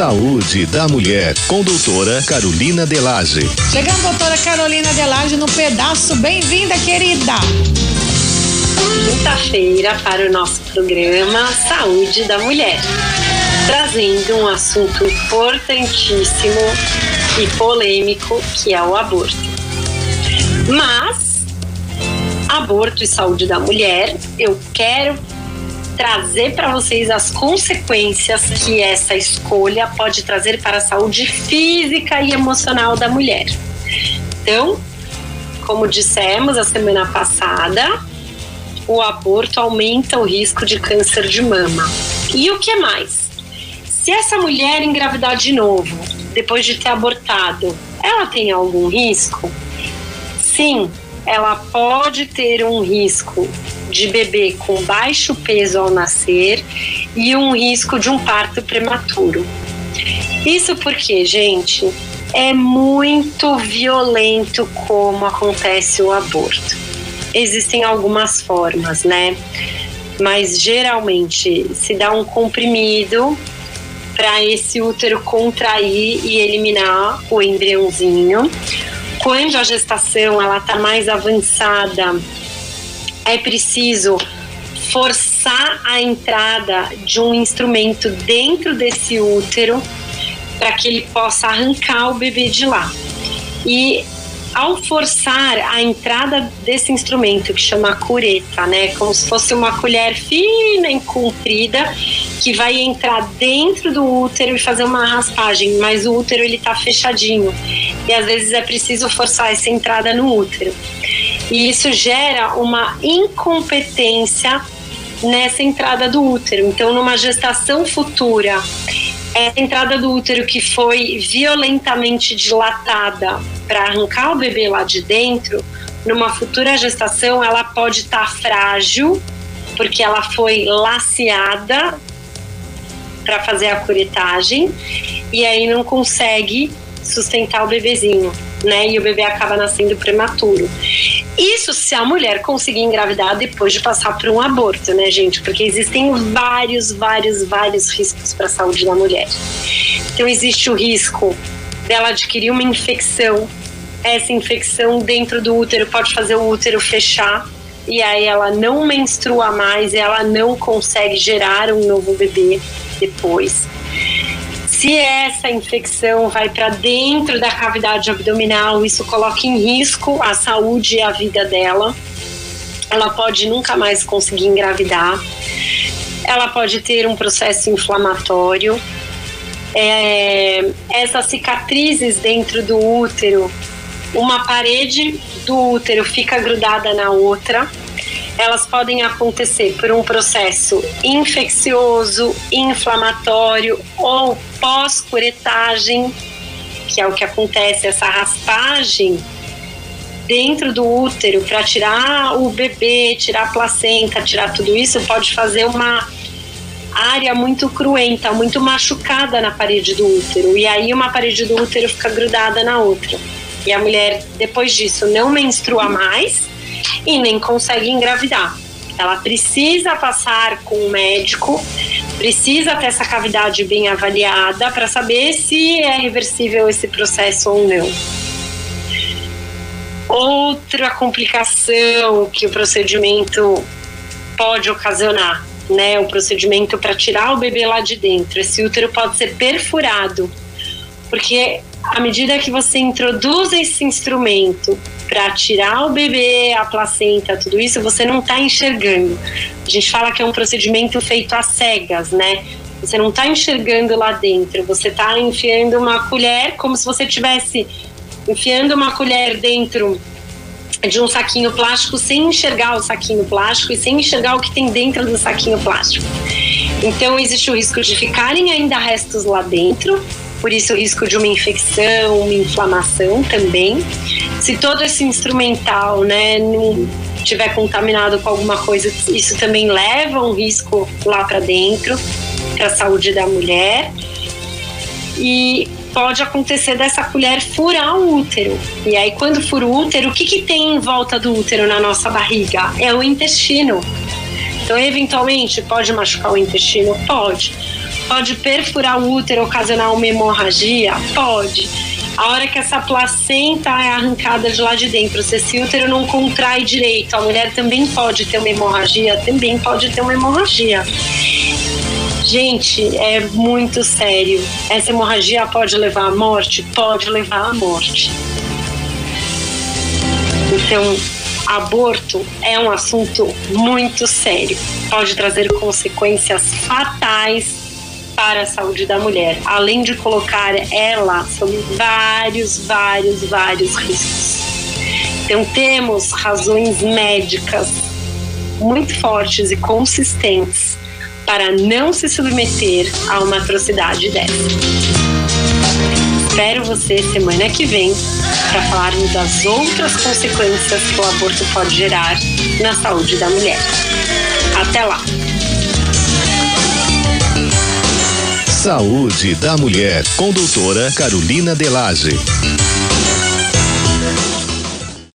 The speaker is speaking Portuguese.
Saúde da Mulher, com doutora Carolina Delage. Chegando, doutora Carolina Delage, no pedaço. Bem-vinda, querida. Quinta-feira para o nosso programa Saúde da Mulher, trazendo um assunto importantíssimo e polêmico que é o aborto. Mas, aborto e saúde da mulher, eu quero trazer para vocês as consequências que essa escolha pode trazer para a saúde física e emocional da mulher. Então, como dissemos a semana passada, o aborto aumenta o risco de câncer de mama. E o que mais? Se essa mulher engravidar de novo, depois de ter abortado, ela tem algum risco? Sim, ela pode ter um risco de bebê com baixo peso ao nascer e um risco de um parto prematuro. Isso porque, gente, é muito violento como acontece o aborto. Existem algumas formas, né? Mas geralmente se dá um comprimido para esse útero contrair e eliminar o embriãozinho. Quando a gestação ela está mais avançada, é preciso forçar a entrada de um instrumento dentro desse útero para que ele possa arrancar o bebê de lá. E ao forçar a entrada desse instrumento que chama cureta, né, como se fosse uma colher fina e comprida que vai entrar dentro do útero e fazer uma raspagem, mas o útero ele tá fechadinho e às vezes é preciso forçar essa entrada no útero. E isso gera uma incompetência nessa entrada do útero. Então, numa gestação futura, essa entrada do útero que foi violentamente dilatada para arrancar o bebê lá de dentro, numa futura gestação, ela pode estar tá frágil, porque ela foi laceada para fazer a curetagem e aí não consegue sustentar o bebezinho, né? E o bebê acaba nascendo prematuro. Isso se a mulher conseguir engravidar depois de passar por um aborto, né, gente? Porque existem vários, vários, vários riscos para a saúde da mulher. Então existe o risco dela adquirir uma infecção. Essa infecção dentro do útero pode fazer o útero fechar e aí ela não menstrua mais, ela não consegue gerar um novo bebê depois. Se essa infecção vai para dentro da cavidade abdominal, isso coloca em risco a saúde e a vida dela. Ela pode nunca mais conseguir engravidar. Ela pode ter um processo inflamatório. É, essas cicatrizes dentro do útero, uma parede do útero fica grudada na outra elas podem acontecer por um processo infeccioso, inflamatório ou pós-curetagem, que é o que acontece, essa raspagem dentro do útero para tirar o bebê, tirar a placenta, tirar tudo isso, pode fazer uma área muito cruenta, muito machucada na parede do útero. E aí uma parede do útero fica grudada na outra. E a mulher, depois disso, não menstrua mais e nem consegue engravidar. Ela precisa passar com o médico, precisa ter essa cavidade bem avaliada para saber se é reversível esse processo ou não. Outra complicação que o procedimento pode ocasionar, né? O procedimento para tirar o bebê lá de dentro. Esse útero pode ser perfurado, porque à medida que você introduz esse instrumento para tirar o bebê, a placenta, tudo isso, você não está enxergando. A gente fala que é um procedimento feito às cegas, né? Você não está enxergando lá dentro, você está enfiando uma colher como se você tivesse enfiando uma colher dentro de um saquinho plástico sem enxergar o saquinho plástico e sem enxergar o que tem dentro do saquinho plástico. Então existe o risco de ficarem ainda restos lá dentro por isso o risco de uma infecção, uma inflamação também. Se todo esse instrumental, né, não tiver contaminado com alguma coisa, isso também leva um risco lá para dentro, para a saúde da mulher. E pode acontecer dessa colher furar o útero. E aí, quando fura o útero, o que, que tem em volta do útero na nossa barriga? É o intestino. Então, eventualmente, pode machucar o intestino? Pode Pode perfurar o útero, ocasionar uma hemorragia? Pode. A hora que essa placenta é arrancada de lá de dentro, se esse útero não contrai direito, a mulher também pode ter uma hemorragia? Também pode ter uma hemorragia. Gente, é muito sério. Essa hemorragia pode levar à morte? Pode levar à morte. Então, aborto é um assunto muito sério. Pode trazer consequências fatais para a saúde da mulher, além de colocar ela sob vários, vários, vários riscos. Então, temos razões médicas muito fortes e consistentes para não se submeter a uma atrocidade dessa. Espero você semana que vem para falarmos das outras consequências que o aborto pode gerar na saúde da mulher. Até lá! Saúde da Mulher, com doutora Carolina Delage.